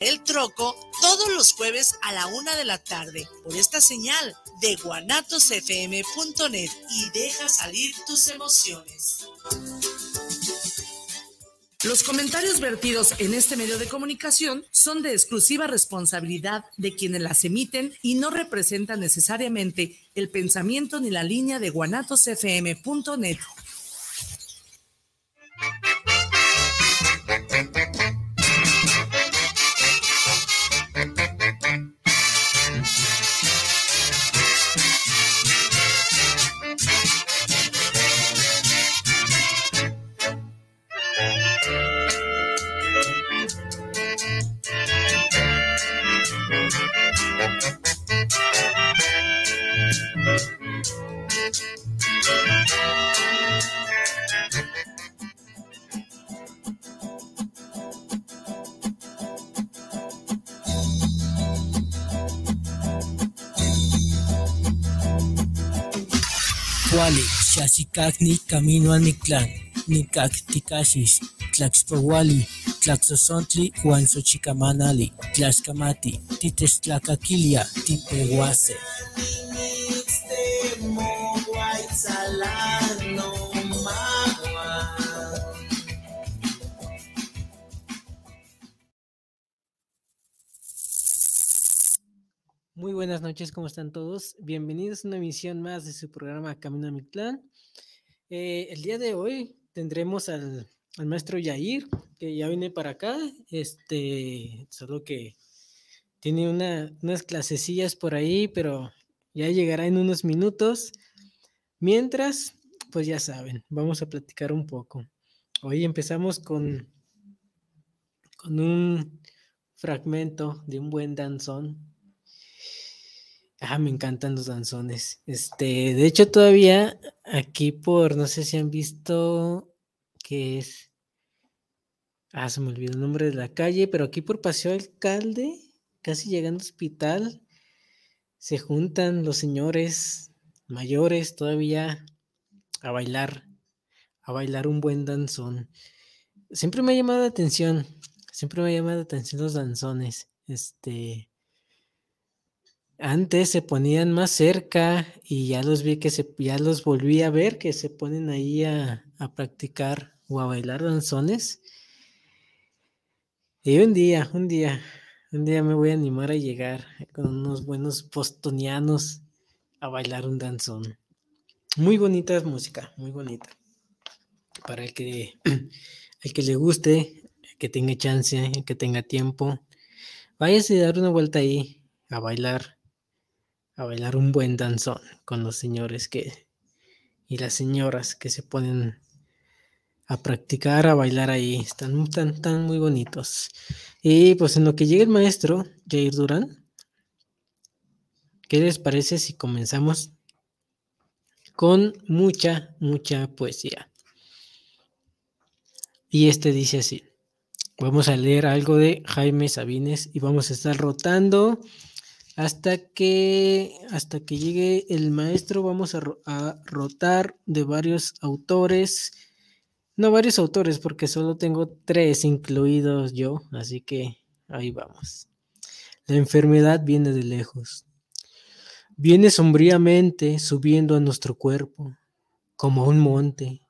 El Troco todos los jueves a la una de la tarde por esta señal de guanatosfm.net y deja salir tus emociones. Los comentarios vertidos en este medio de comunicación son de exclusiva responsabilidad de quienes las emiten y no representan necesariamente el pensamiento ni la línea de guanatosfm.net. Shasikakni Camino a Nictlán, Nicacticashis, Tlaxpawali, Tlaxosontli, Juan Xochicamanali, Tlaxcamati, Titestlacaquilia, Timpehuase. Muy buenas noches, ¿cómo están todos? Bienvenidos a una emisión más de su programa Camino a Mictlán. Eh, el día de hoy tendremos al, al, maestro Yair, que ya viene para acá, este, solo que tiene una, unas clasecillas por ahí, pero ya llegará en unos minutos. Mientras, pues ya saben, vamos a platicar un poco. Hoy empezamos con, con un fragmento de un buen danzón Ah, me encantan los danzones. Este, de hecho, todavía aquí por, no sé si han visto que es. Ah, se me olvidó el nombre de la calle, pero aquí por Paseo Alcalde, casi llegando al hospital, se juntan los señores mayores todavía a bailar, a bailar un buen danzón. Siempre me ha llamado la atención, siempre me ha llamado la atención los danzones. Este, antes se ponían más cerca y ya los vi que se, ya los volví a ver que se ponen ahí a, a practicar o a bailar danzones. Y un día, un día, un día me voy a animar a llegar con unos buenos postonianos a bailar un danzón. Muy bonita música, muy bonita. Para el que, el que le guste, que tenga chance, que tenga tiempo, váyase a dar una vuelta ahí a bailar a bailar un buen danzón con los señores que y las señoras que se ponen a practicar, a bailar ahí. Están tan, tan muy bonitos. Y pues en lo que llega el maestro, Jair Durán, ¿qué les parece si comenzamos con mucha, mucha poesía? Y este dice así. Vamos a leer algo de Jaime Sabines y vamos a estar rotando hasta que, hasta que llegue el maestro, vamos a, a, rotar de varios autores. No varios autores, porque solo tengo tres incluidos yo, así que ahí vamos. La enfermedad viene de lejos. Viene sombríamente subiendo a nuestro cuerpo, como un monte,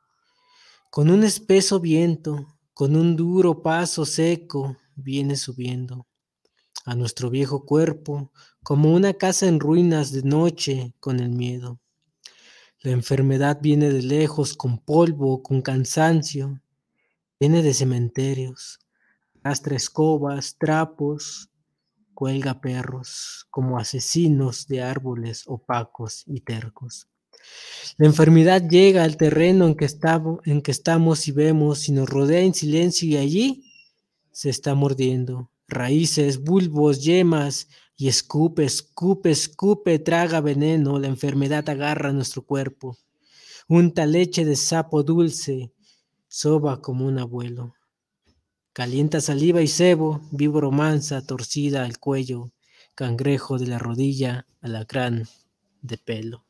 con un espeso viento, con un duro paso seco, viene subiendo a nuestro viejo cuerpo como una casa en ruinas de noche con el miedo. La enfermedad viene de lejos, con polvo, con cansancio, viene de cementerios, arrastra escobas, trapos, cuelga perros, como asesinos de árboles opacos y tercos. La enfermedad llega al terreno en que, estamos, en que estamos y vemos y nos rodea en silencio y allí se está mordiendo raíces, bulbos, yemas, y escupe, escupe, escupe, traga veneno, la enfermedad agarra nuestro cuerpo. Unta leche de sapo dulce, soba como un abuelo. Calienta saliva y cebo, víbora mansa, torcida al cuello, cangrejo de la rodilla, alacrán de pelo.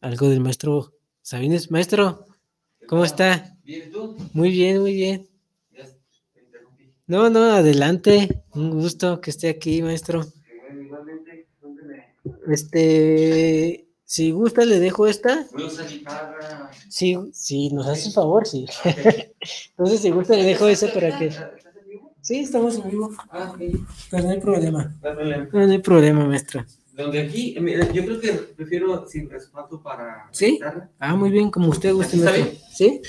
Algo del maestro Sabines. Maestro, ¿cómo está? Muy bien, muy bien. No, no, adelante. Un gusto que esté aquí, maestro. Este, si gusta, le dejo esta. Sí, sí, nos hace favor, sí. Entonces, si gusta, le dejo esa para que. Sí, estamos en vivo. Ah, Pero no hay problema. No, no hay problema, maestro. Donde aquí, yo creo que prefiero sin respaldo para. ¿Sí? Ah, muy bien, como usted guste. ¿Está bien? ¿Sí?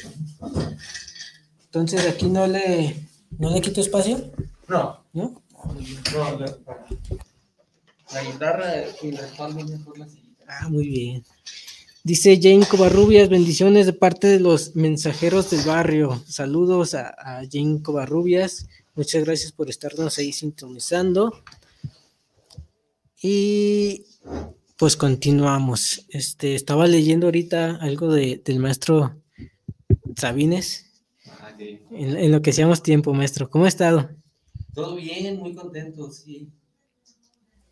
Entonces, aquí no le, no le quito espacio. No. ¿No? No, la, para- la guitarra sin respaldo mejor la sillita. Ah, muy bien. Dice Jane Covarrubias, bendiciones de parte de los mensajeros del barrio. Saludos a, a Jane Covarrubias. Muchas gracias por estarnos ahí sintonizando. Y pues continuamos. Este, estaba leyendo ahorita algo de, del maestro Sabines. Ah, ok. En, en lo que hacíamos tiempo, maestro. ¿Cómo ha estado? Todo bien, muy contento, sí.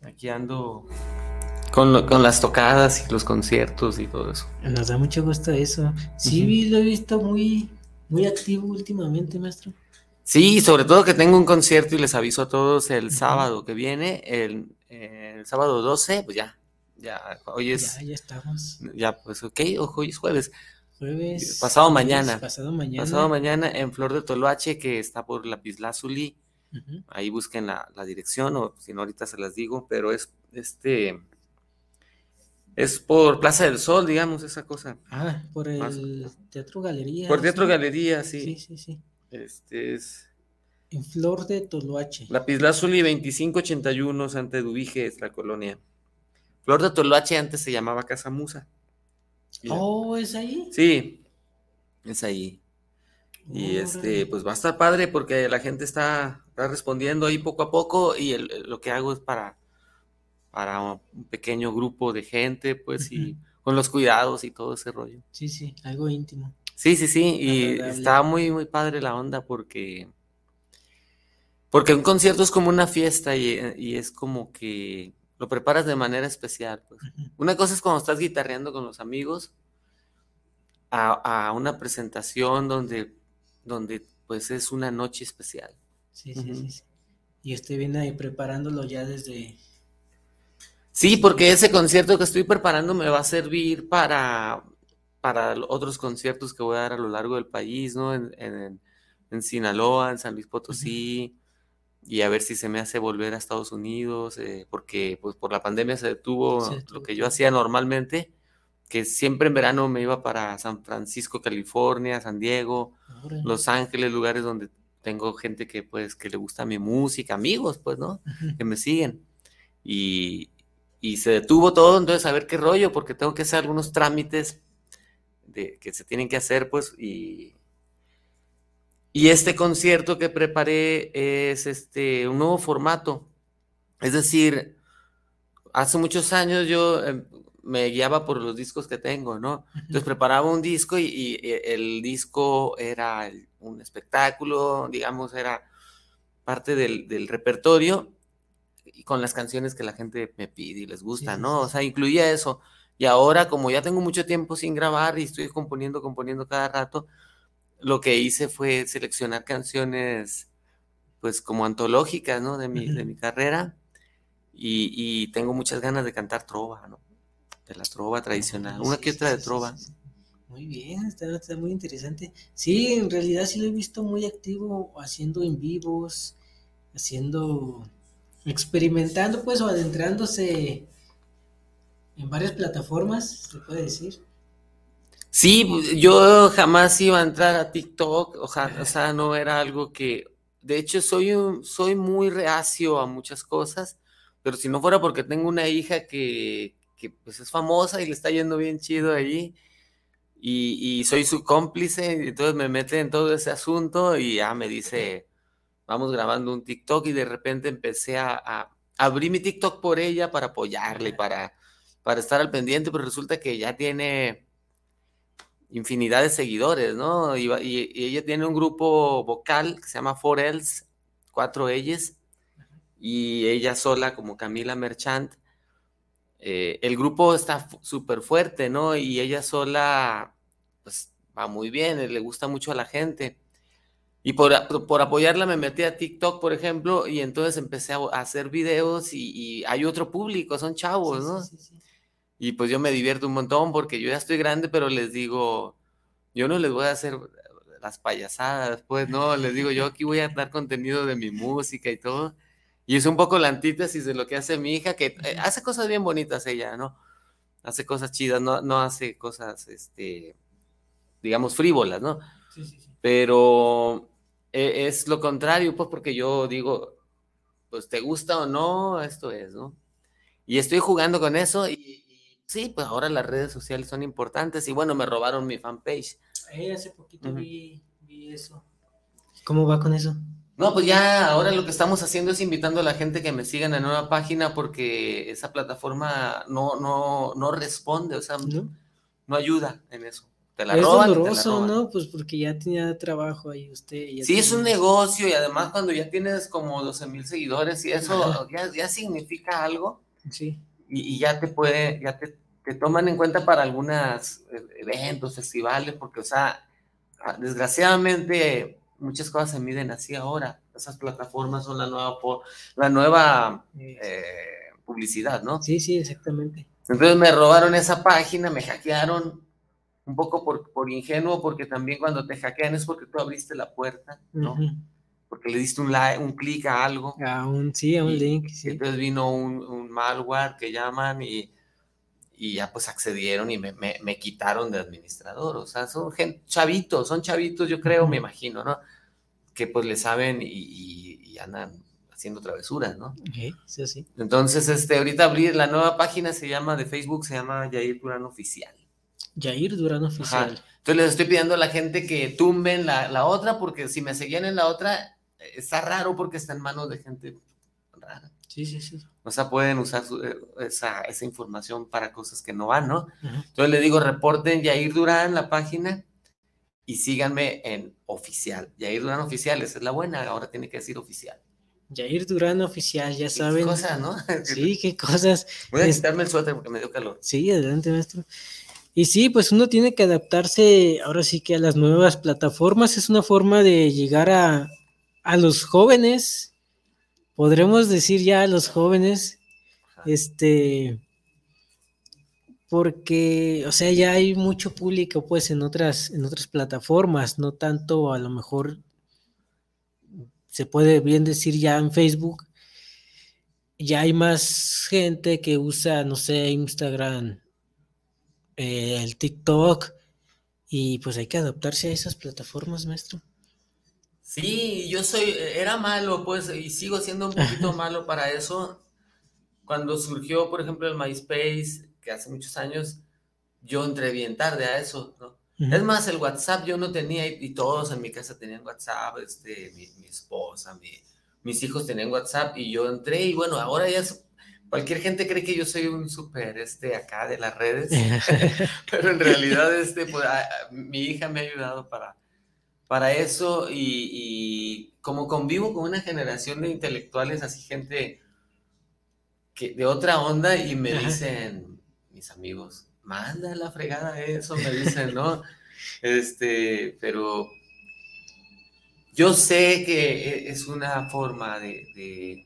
Aquí ando con, lo- con las tocadas y los conciertos y todo eso. Nos da mucho gusto eso. Sí, lo he visto muy, muy activo últimamente, maestro. Sí, sobre todo que tengo un concierto y les aviso a todos el sábado que viene, el, el sábado 12, pues ya, ya, hoy es, Ya, ya estamos. ya, pues ok, ojo, hoy es jueves. Jueves. Pasado jueves, mañana. Pasado mañana. Pasado mañana en Flor de Toloache, que está por Lapislázuli, Ahí busquen la, la dirección, o si no, ahorita se las digo, pero es, este, es por Plaza del Sol, digamos, esa cosa. Ah, por Más- el Teatro Galería. Por Teatro ¿sí? Galería, Sí, sí. sí, sí. Este es En Flor de Toloache. Lapislázuli 2581, Santa Eduvige, es la colonia. Flor de Toloache antes se llamaba Casa Musa. Oh, ¿es ahí? Sí, es ahí. Y este, Órale. pues va a estar padre porque la gente está, está respondiendo ahí poco a poco y el- el- lo que hago es para, para un pequeño grupo de gente, pues, y con los cuidados y todo ese rollo. Sí, sí, algo íntimo. Sí, sí, sí, y está muy, muy padre la onda porque, porque un concierto es como una fiesta y, y es como que lo preparas de manera especial, pues. Una cosa es cuando estás guitarreando con los amigos a, a una presentación donde, donde pues es una noche especial. Sí, sí, sí, sí. Y usted viene ahí preparándolo ya desde. Sí, porque ese concierto que estoy preparando me va a servir para, para otros conciertos que voy a dar a lo largo del país, ¿no? En, en, en Sinaloa, en San Luis Potosí, y a ver si se me hace volver a Estados Unidos, eh, porque pues por la pandemia se detuvo Se detuvo lo que yo hacía normalmente, que siempre en verano me iba para San Francisco, California, San Diego. Los Ángeles, lugares donde tengo gente que pues que le gusta mi música, amigos, pues, ¿no? Que me siguen. Y, y se detuvo todo, entonces a ver qué rollo, porque tengo que hacer algunos trámites de, que se tienen que hacer, pues, y, y este concierto que preparé es este, un nuevo formato. Es decir, hace muchos años yo eh, me guiaba por los discos que tengo, ¿no? Entonces preparaba un disco y, y, el disco era un espectáculo, digamos, era parte del, del repertorio y con las canciones que la gente me pide y les gusta, sí, ¿no? O sea, incluía eso. Y ahora, como ya tengo mucho tiempo sin grabar y estoy componiendo, componiendo cada rato, lo que hice fue seleccionar canciones, pues, como antológicas, ¿no? De mi, de mi carrera. Y, y tengo muchas ganas de cantar trova, ¿no? De la trova tradicional. Una sí, que otra de sí, trova. sí. Muy bien, está, está muy interesante. Sí, en realidad sí lo he visto muy activo haciendo en vivos, haciendo, experimentando pues o adentrándose en varias plataformas, se puede decir. Sí, yo jamás iba a entrar a TikTok, o sea, o sea, no era algo que, de hecho, soy un- soy muy reacio a muchas cosas, pero si no fuera porque tengo una hija que, que pues es famosa y le está yendo bien chido allí, y, y soy su cómplice, y entonces me mete en todo ese asunto y ya me dice, vamos grabando un TikTok y de repente empecé a, a abrir mi TikTok por ella para apoyarle, para, para estar al pendiente, pero resulta que ya tiene infinidad de seguidores, ¿no? Y, y- y ella tiene un grupo vocal que se llama Four Else, cuatro ellas, y ella sola como Camila Merchant. Eh, el grupo está súper fuerte, ¿no? Y ella sola, pues va muy bien, eh, le gusta mucho a la gente. Y por, por, apoyarla me metí a TikTok, por ejemplo, y entonces empecé a, hacer videos y, hay otro público, son chavos, ¿no? y pues yo me divierto un montón porque yo ya estoy grande, pero les digo, yo no les voy a hacer las payasadas, pues no, les digo, yo aquí voy a dar contenido de mi música y todo. Y es un poco la antítesis de lo que hace mi hija, que eh, hace cosas bien bonitas ella, ¿no? Hace cosas chidas, no, no hace cosas, este, digamos, frívolas, ¿no? Sí, sí, sí. Pero e, es lo contrario, pues porque yo digo, pues te gusta o no, esto es, ¿no? Y estoy jugando con eso y, sí, pues ahora las redes sociales son importantes y bueno, me robaron mi fanpage. Eh, hace poquito vi, vi eso. ¿Cómo va con eso? No, pues ya ahora lo que estamos haciendo es invitando a la gente que me siga en la nueva página porque esa plataforma no, no, no responde, o sea, no ayuda en eso es doloroso, ¿no? Pues porque ya tenía trabajo ahí usted. sí, es un negocio y además cuando ya tienes como 12 mil seguidores y eso ya, significa algo. Sí. Y, ya te puede, ya te, toman en cuenta para algunos eh, eventos, festivales, porque, o sea, ah, desgraciadamente muchas cosas se miden así ahora. Esas plataformas son la nueva, la nueva eh, publicidad, ¿no? Sí, sí, exactamente. Entonces me robaron esa página, me hackearon, un poco por, por, ingenuo, porque también cuando te hackean es porque tú abriste la puerta, ¿no? Porque le diste un, like, un clic a algo. A un, sí, a un link, sí. Entonces vino un, un, malware que llaman y, y ya pues accedieron y me, me, me, quitaron de administrador. O sea, son gente, chavitos, son chavitos, yo creo, me imagino, ¿no? Que pues le saben y, y, andan haciendo travesuras, ¿no? Okay, sí, sí. Entonces, este, ahorita abrir la nueva página se llama de Facebook, se llama Yair Turán Oficial. Jair Durán Oficial. Entonces les estoy pidiendo a la gente que tumben la, la, otra, porque si me seguían en la otra, está raro porque está en manos de gente. Sí, sí, sí. O sea, pueden usar eh, esa, esa, información para cosas que no van, ¿no? Entonces le digo, reporten Jair Durán la página y síganme en oficial. Jair Durán oficial, esa es la buena, ahora tiene que decir oficial. Jair Durán oficial, ya saben. Qué cosas, ¿no? Sí, qué cosas. Voy a quitarme el suéter porque me dio calor. Sí, adelante, maestro. Y sí, pues uno tiene que adaptarse ahora sí que a las nuevas plataformas. Es una forma de llegar a, a los jóvenes, podremos decir ya a los jóvenes, este, porque, o sea, ya hay mucho público pues en otras, en otras plataformas, no tanto a lo mejor se puede bien decir ya en Facebook, ya hay más gente que usa, no sé, Instagram, eh, el TikTok, y pues hay que adaptarse a esas plataformas, maestro. Sí, yo soy, era malo, pues, y sigo siendo un poquito malo para eso. Cuando surgió, por ejemplo, el MySpace, que hace muchos años, yo entré bien tarde a eso, ¿no? Es más, el WhatsApp yo no tenía, y, todos en mi casa tenían WhatsApp, este, mi, esposa, mis hijos tenían WhatsApp, y yo entré, y bueno, ahora ya es Cualquier gente cree que yo soy un súper este acá de las redes, pero en realidad este, pues, mi hija me ha ayudado para, para eso y, como convivo con una generación de intelectuales, así gente que, de otra onda y me dicen mis amigos, manda la fregada eso, me dicen, ¿no? Este, pero yo sé que e, es una forma de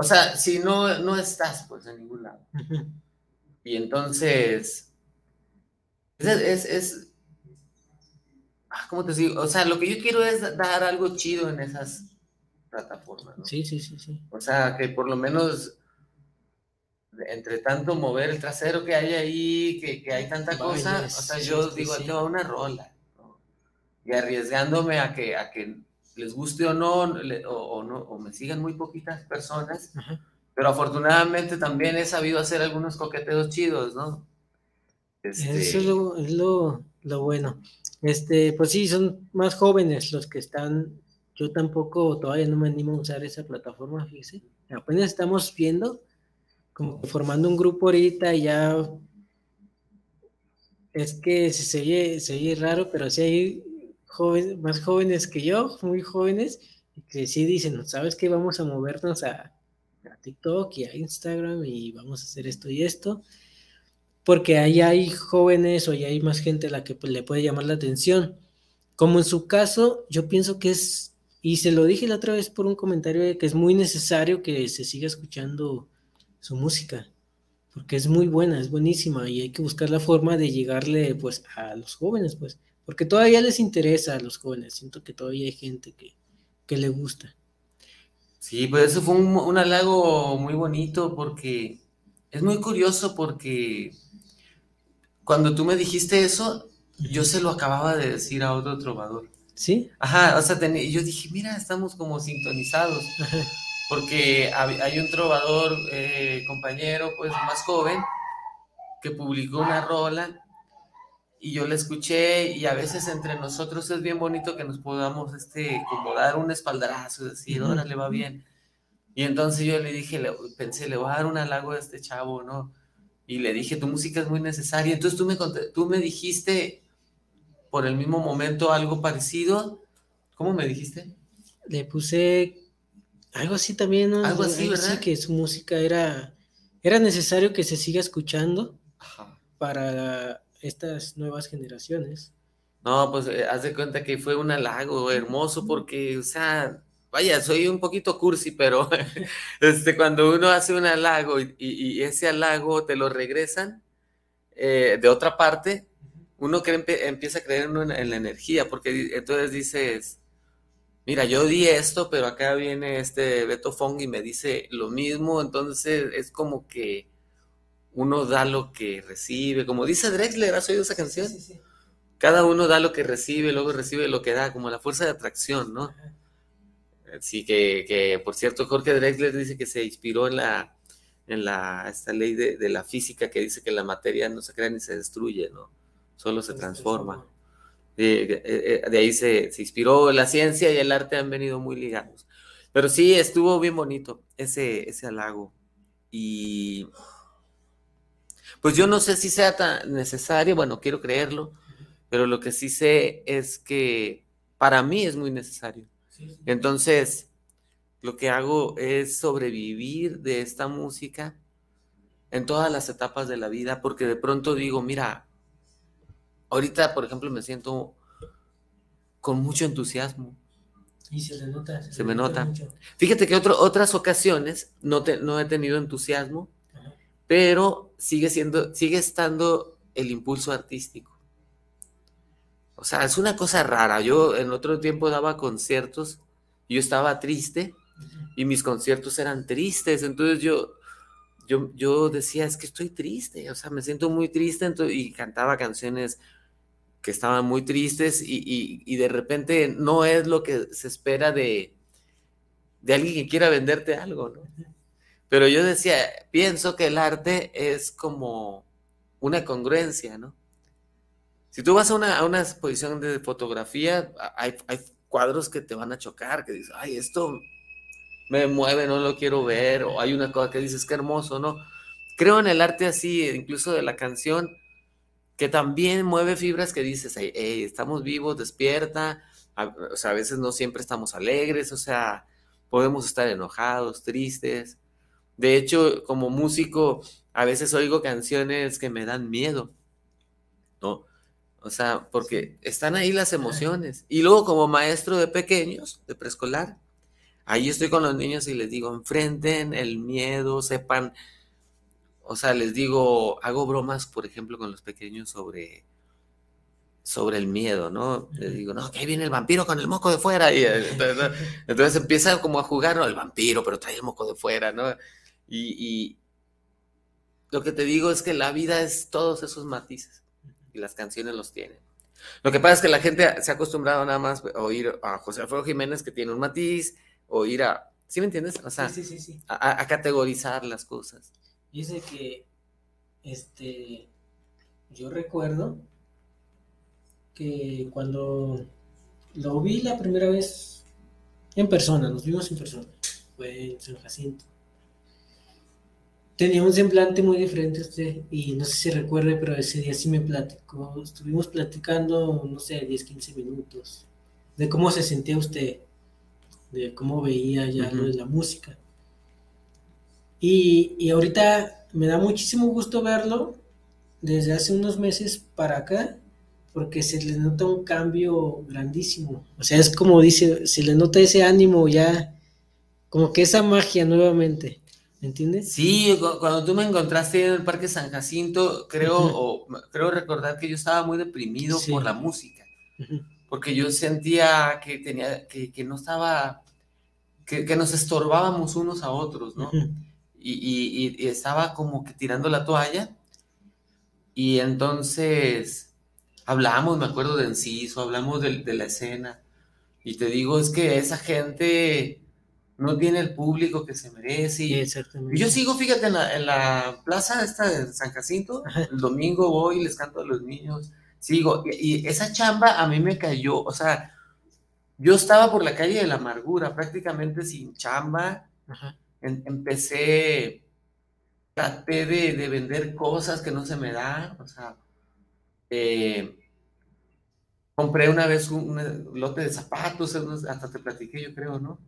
o sea, si no, no estás, pues, en ningún lado. Y entonces, es, es, ¿cómo te digo? O sea, lo que yo quiero es dar algo chido en esas plataformas, ¿no? Sí, sí, sí, sí. O sea, que por lo menos, entre tanto mover el trasero que hay ahí, que, hay tanta cosa, o sea, yo digo, sí. tengo una rola, ¿no? Y arriesgándome a que, a que les guste o no, o, no, o me sigan muy poquitas personas, pero afortunadamente también he sabido hacer algunos coqueteos chidos, ¿no? Este Eso es, lo, lo, bueno. Este, pues sí, son más jóvenes los que están. Yo tampoco todavía no me animo a usar esa plataforma, fíjese. Apenas estamos viendo, como formando un grupo ahorita y ya. Es que se oye, se oye raro, pero sí hay más jóvenes que yo, muy jóvenes, que sí dicen, ¿sabes qué? Vamos a movernos a, TikTok y a Instagram y vamos a hacer esto y esto, porque ahí hay jóvenes o ahí hay más gente a la que pues, le puede llamar la atención. como en su caso, yo pienso que es, y se lo dije la otra vez por un comentario, que es muy necesario que se siga escuchando su música, porque es muy buena, es buenísima, y hay que buscar la forma de llegarle, pues, a los jóvenes, pues, porque todavía les interesa a los jóvenes, siento que todavía hay gente que, que le gusta. Sí, pues eso fue un, un halago muy bonito porque es muy curioso porque cuando tú me dijiste eso, yo se lo acababa de decir a otro trovador. ¿Sí? Ajá, o sea, yo dije, mira, estamos como sintonizados. Porque hay un trovador, eh, compañero, pues más joven, que publicó una rola y yo la escuché y a veces entre nosotros es bien bonito que nos podamos, este, como dar un espaldarazo, decir, órale, va bien. Y entonces yo le dije, le, pensé, le voy a dar un halago a este chavo, ¿no? Y le dije, tu música es muy necesaria. Entonces tú me, tú me dijiste por el mismo momento algo parecido. ¿Cómo me dijiste? Le puse algo así también, ¿no? Algo así, ¿verdad? que su música era, era necesario que se siga escuchando para estas nuevas generaciones. No, pues eh, haz de cuenta que fue un halago hermoso porque, o sea, vaya, soy un poquito cursi, pero este, cuando uno hace un halago y, ese halago te lo regresan eh, de otra parte, uno empieza a creer en, la energía, porque entonces dices, mira, yo di esto, pero acá viene este Beto Fong y me dice lo mismo, entonces es como que uno da lo que recibe, como dice Drexler, ¿has oído esa canción? Sí, sí, Cada uno da lo que recibe, luego recibe lo que da, como la fuerza de atracción, ¿no? Sí, que, por cierto, Jorge Drexler dice que se inspiró en la, en la, esta ley de, la física que dice que la materia no se crea ni se destruye, ¿no? Solo se transforma. De, eh, de ahí se, se, inspiró la ciencia y el arte han venido muy ligados. Pero sí, estuvo bien bonito ese, ese halago. Y pues yo no sé si sea tan necesario, bueno, quiero creerlo, pero lo que sí sé es que para mí es muy necesario. Entonces, lo que hago es sobrevivir de esta música en todas las etapas de la vida, porque de pronto digo, mira, ahorita, por ejemplo, me siento con mucho entusiasmo. Y se, nota, se, me nota. Fíjate que otras ocasiones no, no he tenido entusiasmo, pero sigue siendo, sigue estando el impulso artístico. O sea, es una cosa rara. Yo en otro tiempo daba conciertos y yo estaba triste y mis conciertos eran tristes. Entonces yo, yo, yo decía, es que estoy triste, o sea, me siento muy triste y cantaba canciones que estaban muy tristes y, de repente no es lo que se espera de, de alguien que quiera venderte algo, ¿no? Pero yo decía, pienso que el arte es como una congruencia, ¿no? Si tú vas a una, exposición de fotografía, hay, cuadros que te van a chocar, que dices, ay, esto me mueve, no lo quiero ver, o hay una cosa que dices, qué hermoso, ¿no? Creo en el arte así, incluso de la canción, que también mueve fibras que dices, hey, estamos vivos, despierta, o sea, a veces no siempre estamos alegres, o sea, podemos estar enojados, tristes. De hecho, como músico, a veces oigo canciones que me dan miedo, ¿no? O sea, porque están ahí las emociones. Y luego como maestro de pequeños, de preescolar, ahí estoy con los niños y les digo, enfrenten el miedo, sepan, o sea, les digo, hago bromas, por ejemplo, con los pequeños sobre, sobre el miedo, ¿no? Les digo, no, que ahí viene el vampiro con el moco de fuera. Y entonces, empieza como a jugar, ¿no? El vampiro, pero trae el moco de fuera, ¿no? Y, y lo que te digo es que la vida es todos esos matices y las canciones los tienen. Lo que pasa es que la gente se ha acostumbrado nada más a oír a José Alfredo Jiménez que tiene un matiz, o ir a, ¿sí me entiendes? O sea, sí, sí, sí, a, categorizar las cosas. Dice que, este, yo recuerdo que cuando lo vi la primera vez en persona, nos vimos en persona, fue en San Jacinto tenía un semblante muy diferente a usted y no sé si recuerde, pero ese día sí me platicó, estuvimos platicando, no sé, 10, 15 minutos, de cómo se sentía usted, de cómo veía ya lo de la música. Y, y ahorita me da muchísimo gusto verlo desde hace unos meses para acá, porque se le nota un cambio grandísimo. O sea, es como dice, se le nota ese ánimo ya, como que esa magia nuevamente. ¿Me entiendes? Sí, cuando tú me encontraste en el Parque San Jacinto, creo, o, creo recordar que yo estaba muy deprimido por la música, porque yo sentía que tenía, que, que no estaba, que, que, nos estorbábamos unos a otros, ¿no? y, y, y, estaba como que tirando la toalla, y entonces hablamos, me acuerdo de Enciso, hablamos de, de la escena, y te digo, es que esa gente no tiene el público que se merece. Y, yo sigo, fíjate, en la, en la, plaza esta de San Jacinto, el domingo voy y les canto a los niños, sigo, y, esa chamba a mí me cayó, o sea, yo estaba por la calle de la amargura, prácticamente sin chamba, empecé, traté de, de, vender cosas que no se me dan, o sea, eh, compré una vez un, un, lote de zapatos, hasta te platiqué, yo creo, ¿no?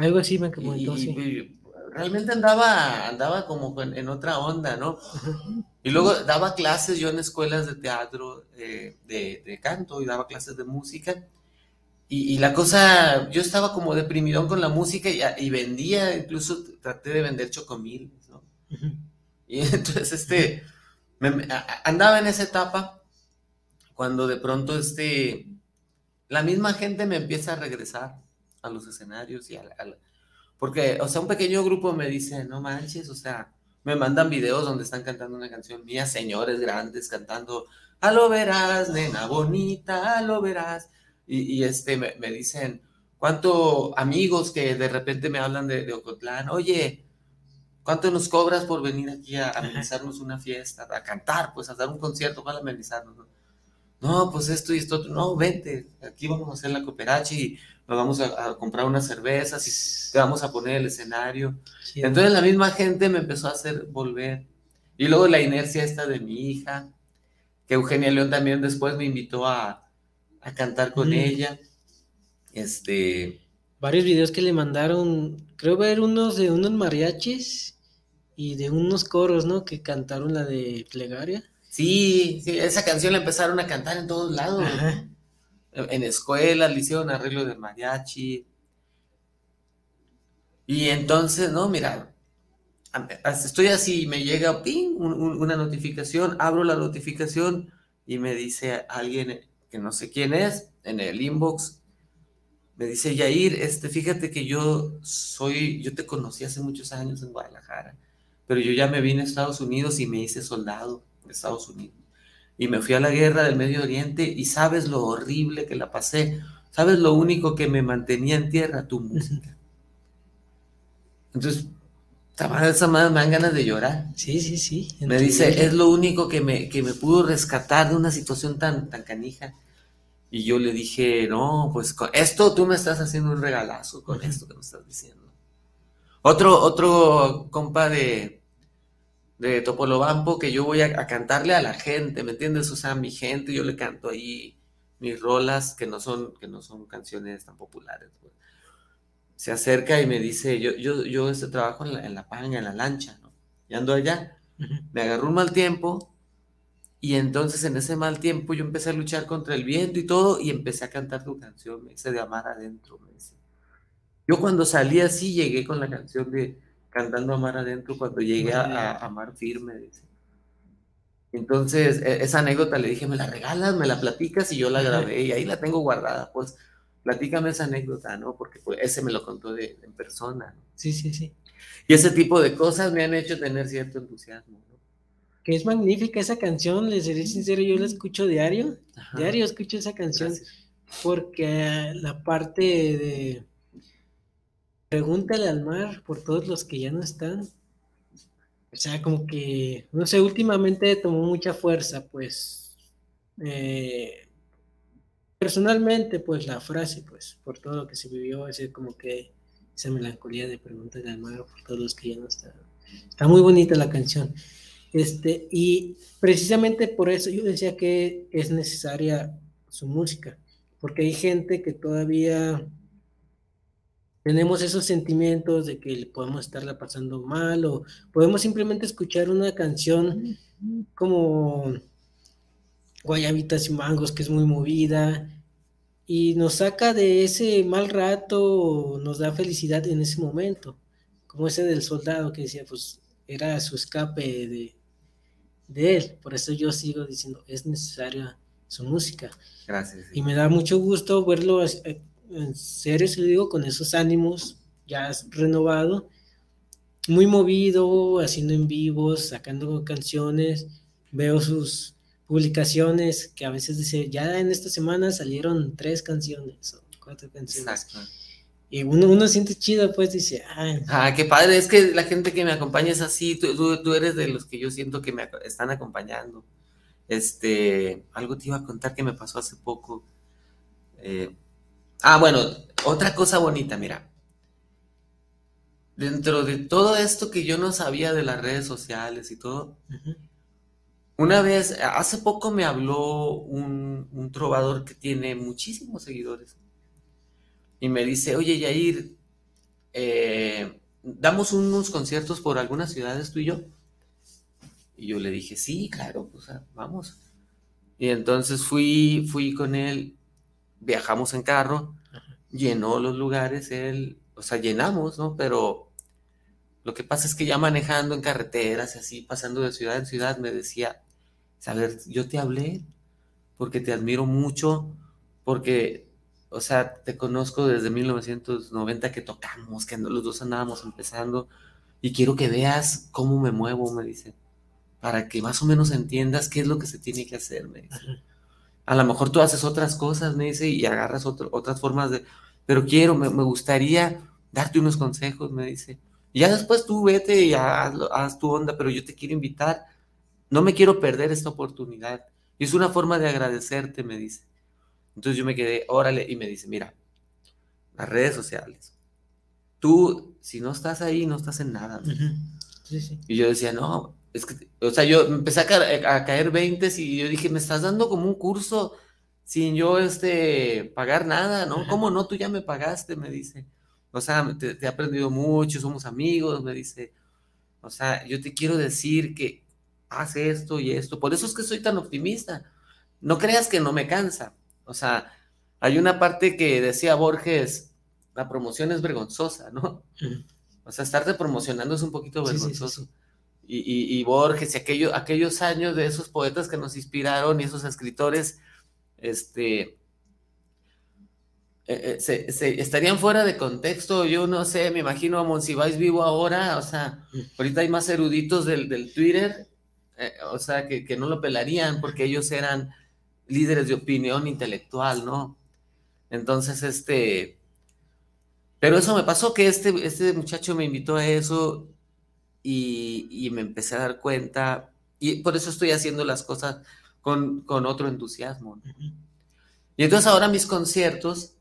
Algo así me comentó, y, Realmente andaba, andaba como en, otra onda, ¿no? Y luego daba clases yo en escuelas de teatro, eh, de, canto y daba clases de música. Y, la cosa, yo estaba como deprimidón con la música y, vendía, incluso traté de vender chocomil, ¿no? Y entonces, este, andaba en esa etapa cuando de pronto, este, la misma gente me empieza a regresar a los escenarios y a, porque, o sea, un pequeño grupo me dice, no manches, o sea, me mandan videos donde están cantando una canción mía, señores grandes cantando, a lo verás, nena bonita, a lo verás, y, este, me, dicen, ¿cuánto amigos que de repente me hablan de, Ocotlán, oye, ¿cuánto nos cobras por venir aquí a amenizarnos una fiesta, a cantar, pues a dar un concierto para amenizarnos? No, pues esto y esto, no, vente, aquí vamos a hacer la cooperacha y nos vamos a, comprar unas cervezas y te vamos a poner el escenario. Entonces la misma gente me empezó a hacer volver. Y luego la inercia esta de mi hija, que Eugenia León también después me invitó a, cantar con ella. Este. Varios videos que le mandaron, creo ver unos de unos mariachis y de unos coros, ¿no? Que cantaron la de plegaria. Sí, sí, esa canción la empezaron a cantar en todos lados en escuelas, le hicieron arreglo de mariachi. Y entonces, no, mira, estoy así, me llega ping, una notificación, abro la notificación y me dice alguien que no sé quién es, en el inbox, me dice, Yair, este, fíjate que yo soy, yo te conocí hace muchos años en Guadalajara, pero yo ya me vine a Estados Unidos y me hice soldado de Estados Unidos y me fui a la guerra del Medio Oriente y sabes lo horrible que la pasé. ¿Sabes lo único que me mantenía en tierra? Tu música. Entonces, esa madre me dan ganas de llorar. Sí, sí, sí. Me dice, es lo único que me, que me pudo rescatar de una situación tan, tan canija. Y yo le dije, no, pues con esto tú me estás haciendo un regalazo con esto que me estás diciendo. Otro, otro compa de, de Topolobampo que yo voy a, cantarle a la gente, ¿me entiendes? O sea, mi gente, yo le canto ahí mis rolas que no son, que no son canciones tan populares. Pues. Se acerca y me dice, yo, yo, yo este trabajo en la, en la panga, en la lancha, ¿no? Y ando allá. Me agarró un mal tiempo y entonces en ese mal tiempo yo empecé a luchar contra el viento y todo y empecé a cantar tu canción, me dice de amar adentro, me dice. Yo cuando salí así llegué con la canción de cantando Amar Adentro cuando llegué a, Amar Firme. Dice. Entonces, e, esa anécdota le dije, me la regalas, me la platicas y yo la grabé y ahí la tengo guardada. Pues platícame esa anécdota, ¿no? Porque pues, ese me lo contó de, en persona. Sí, sí, sí. Y ese tipo de cosas me han hecho tener cierto entusiasmo. ¿no? Que es magnífica esa canción, les seré sincero, yo la escucho diario. Diario escucho esa canción. Porque la parte de Pregúntale al mar por todos los que ya no están. O sea, como que, no sé, últimamente tomó mucha fuerza, pues, eh, personalmente, pues la frase, pues, por todo lo que se vivió, es como que esa melancolía de pregúntale al mar por todos los que ya no están. Está muy bonita la canción. Este, y precisamente por eso yo decía que es necesaria su música, porque hay gente que todavía tenemos esos sentimientos de que podemos estarla pasando mal o podemos simplemente escuchar una canción como Guayabitas y Mangos, que es muy movida, y nos saca de ese mal rato, nos da felicidad en ese momento, como ese del soldado que decía, pues era su escape de, de él, por eso yo sigo diciendo, es necesaria su música. Gracias. Y me da mucho gusto verlo eh, en serio, se lo digo, con esos ánimos ya renovado, muy movido, haciendo en vivos, sacando canciones, veo sus publicaciones que a veces dice, ya en esta semana salieron tres canciones o cuatro canciones. Y uno, uno siente chido, pues dice, Ay. ah, qué padre, es que la gente que me acompaña es así, tú, tú, eres de los que yo siento que me están acompañando. Este, algo te iba a contar que me pasó hace poco. Eh, ah, bueno, otra cosa bonita, mira. Dentro de todo esto que yo no sabía de las redes sociales y todo, una vez, hace poco me habló un, trovador que tiene muchísimos seguidores y me dice, oye Yair, eh, damos unos conciertos por algunas ciudades tú y yo. Y yo le dije, sí, claro, pues vamos. Y entonces fui, fui con él, viajamos en carro, llenó los lugares, él, o sea, llenamos, ¿no? Pero lo que pasa es que ya manejando en carreteras y así, pasando de ciudad en ciudad, me decía, a ver, yo te hablé porque te admiro mucho, porque, o sea, te conozco desde 1990 que tocamos, que los dos andábamos empezando, y quiero que veas cómo me muevo, me dice, para que más o menos entiendas qué es lo que se tiene que hacer, me dice. A lo mejor tú haces otras cosas, me dice, y agarras otras formas de, pero quiero, me, gustaría darte unos consejos, me dice. Y ya después tú vete y haz, haz tu onda, pero yo te quiero invitar no me quiero perder esta oportunidad. Y es una forma de agradecerte, me dice. Entonces yo me quedé, órale, y me dice, mira, las redes sociales. Tú, si no estás ahí, no estás en nada. Y yo decía, no, es que, o sea, yo empecé a, caer 20 y yo dije, me estás dando como un curso sin yo este, pagar nada, ¿no? ¿Cómo no? Tú ya me pagaste, me dice. O sea, te he aprendido mucho, somos amigos, me dice. O sea, yo te quiero decir que hace esto y esto. Por eso es que soy tan optimista. No creas que no me cansa. O sea, hay una parte que decía Borges, la promoción es vergonzosa, ¿no? O sea, estarte promocionando es un poquito vergonzoso. Y, Borges y aquello, aquellos años de esos poetas que nos inspiraron y esos escritores, este, eh, eh, se, estarían fuera de contexto. Yo no sé, me imagino a Monsiváis vivo ahora, o sea, ahorita hay más eruditos del, del Twitter eh, o sea, que, no lo pelarían porque ellos eran líderes de opinión intelectual, ¿no? Entonces, este, pero eso me pasó que este, este muchacho me invitó a eso y, me empecé a dar cuenta y por eso estoy haciendo las cosas con, otro entusiasmo. Y entonces ahora mis conciertos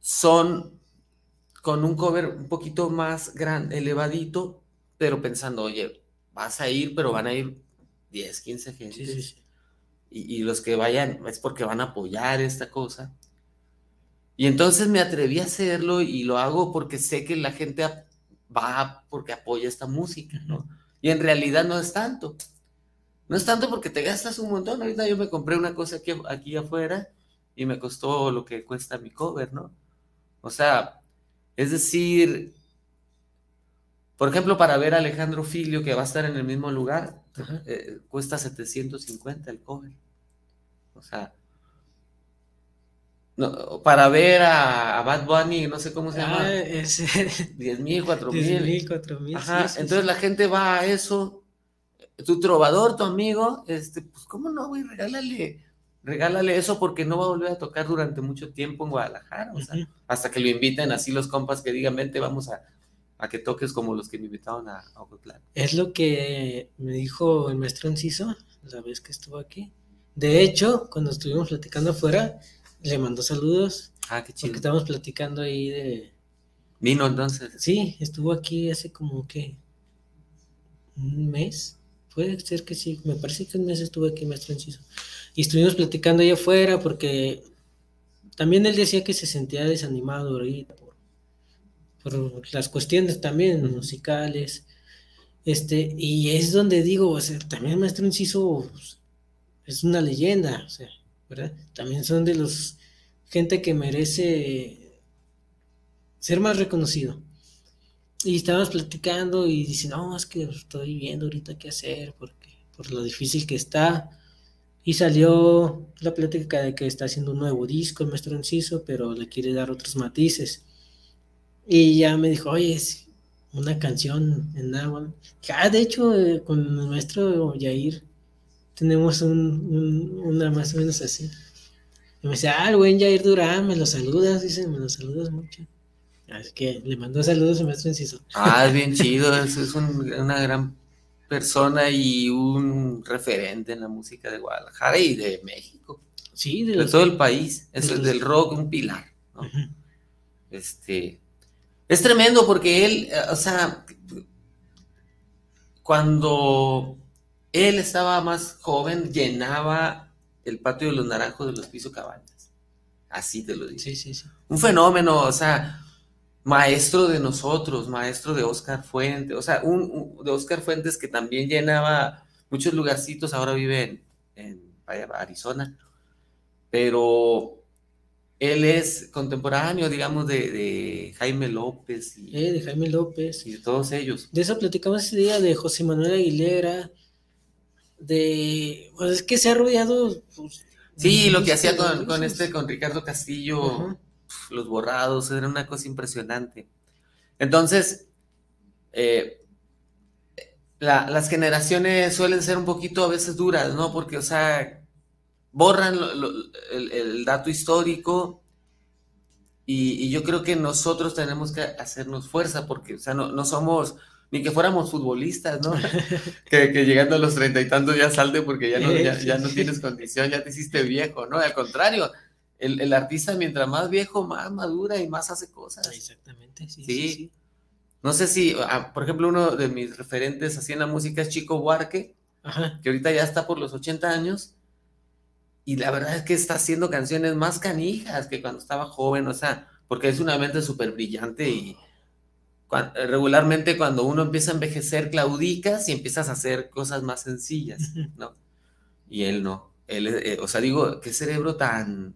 son con un cover un poquito más grande, elevadito, pero pensando, oye, vas a ir, pero van a ir 10, 15 gente. Y, los que vayan es porque van a apoyar esta cosa. Y entonces me atreví a hacerlo y lo hago porque sé que la gente va porque apoya esta música, ¿no? Y en realidad no es tanto. No es tanto porque te gastas un montón. Ahorita yo me compré una cosa aquí, aquí afuera y me costó lo que cuesta mi cover, ¿no? O sea, es decir, por ejemplo, para ver a Alejandro Filio, que va a estar en el mismo lugar, eh, cuesta 750 el cover. O sea, para ver a, Bad Bunny, no sé cómo se llama. Ah, 10 mil, 4 mil. entonces la gente va a eso. Tu trovador, tu amigo, este, pues, ¿cómo no, güey? Regálale, regálale eso porque no va a volver a tocar durante mucho tiempo en Guadalajara. O sea, hasta que lo inviten así los compas que digan, vente, vamos a, a que toques como los que me invitaron a, a Es lo que me dijo el maestro Enciso la vez que estuvo aquí. De hecho, cuando estuvimos platicando afuera, le mandó saludos. Ah, qué chido. Porque estábamos platicando ahí de... ¿Vino entonces? Sí, estuvo aquí hace como que un mes. Puede ser que sí, me parece que un mes estuvo aquí maestro Enciso. Y estuvimos platicando ahí afuera porque también él decía que se sentía desanimado ahorita por las cuestiones también musicales. Este, y es donde digo, o sea, también maestro Inciso es una leyenda, o sea, También son de los gente que merece ser más reconocido. Y estábamos platicando y dice, no, es que estoy viendo ahorita qué hacer, porque por lo difícil que está. Y salió la plática de que está haciendo un nuevo disco, el maestro Enciso, pero le quiere dar otros matices. Y ya me dijo, oye, es una canción en náhuatl. Ah, de hecho, eh, con el maestro tenemos un, una más o menos así. Y me dice, ah, el buen Yair Durán, me lo saludas, dice, me lo saludas mucho. Así que le mandó saludos al maestro Enciso. Ah, es bien chido, es, es una gran persona y un referente en la música de Guadalajara y de México. Sí, de, todo el país. Es el del rock, un pilar. Este. Es tremendo porque él, o sea, cuando él estaba más joven, llenaba el patio de los naranjos de los piso cabañas. Así te lo digo. Sí, sí, sí. Un fenómeno, o sea, maestro de nosotros, maestro de Oscar Fuentes, o sea, un, de Oscar Fuentes que también llenaba muchos lugarcitos, ahora vive en, Arizona, pero él es contemporáneo, digamos, de, Jaime López. Y, eh, de Jaime López. Y de todos ellos. De eso platicamos ese día, de José Manuel Aguilera, de... Pues es que se ha rodeado... Pues, sí, lo que hacía con, este, con Ricardo Castillo los borrados, era una cosa impresionante. Entonces, eh, las generaciones suelen ser un poquito a veces duras, ¿no? Porque, o sea, borran el, dato histórico y, yo creo que nosotros tenemos que hacernos fuerza porque, o sea, no, somos ni que fuéramos futbolistas, ¿no? que, llegando a los treinta y tantos ya salte porque ya no, ya no tienes condición, ya te hiciste viejo, ¿no? Al contrario, el, artista mientras más viejo, más madura y más hace cosas. Exactamente, sí. Sí. No sé si, ah, por ejemplo, uno de mis referentes así en la música es Chico Buarque, que ahorita ya está por los 80 años, y la verdad es que está haciendo canciones más canijas que cuando estaba joven, o sea, porque es una mente súper brillante y regularmente cuando uno empieza a envejecer claudicas y empiezas a hacer cosas más sencillas, ¿no? Y él no. Él, eh, o sea, digo, qué cerebro tan,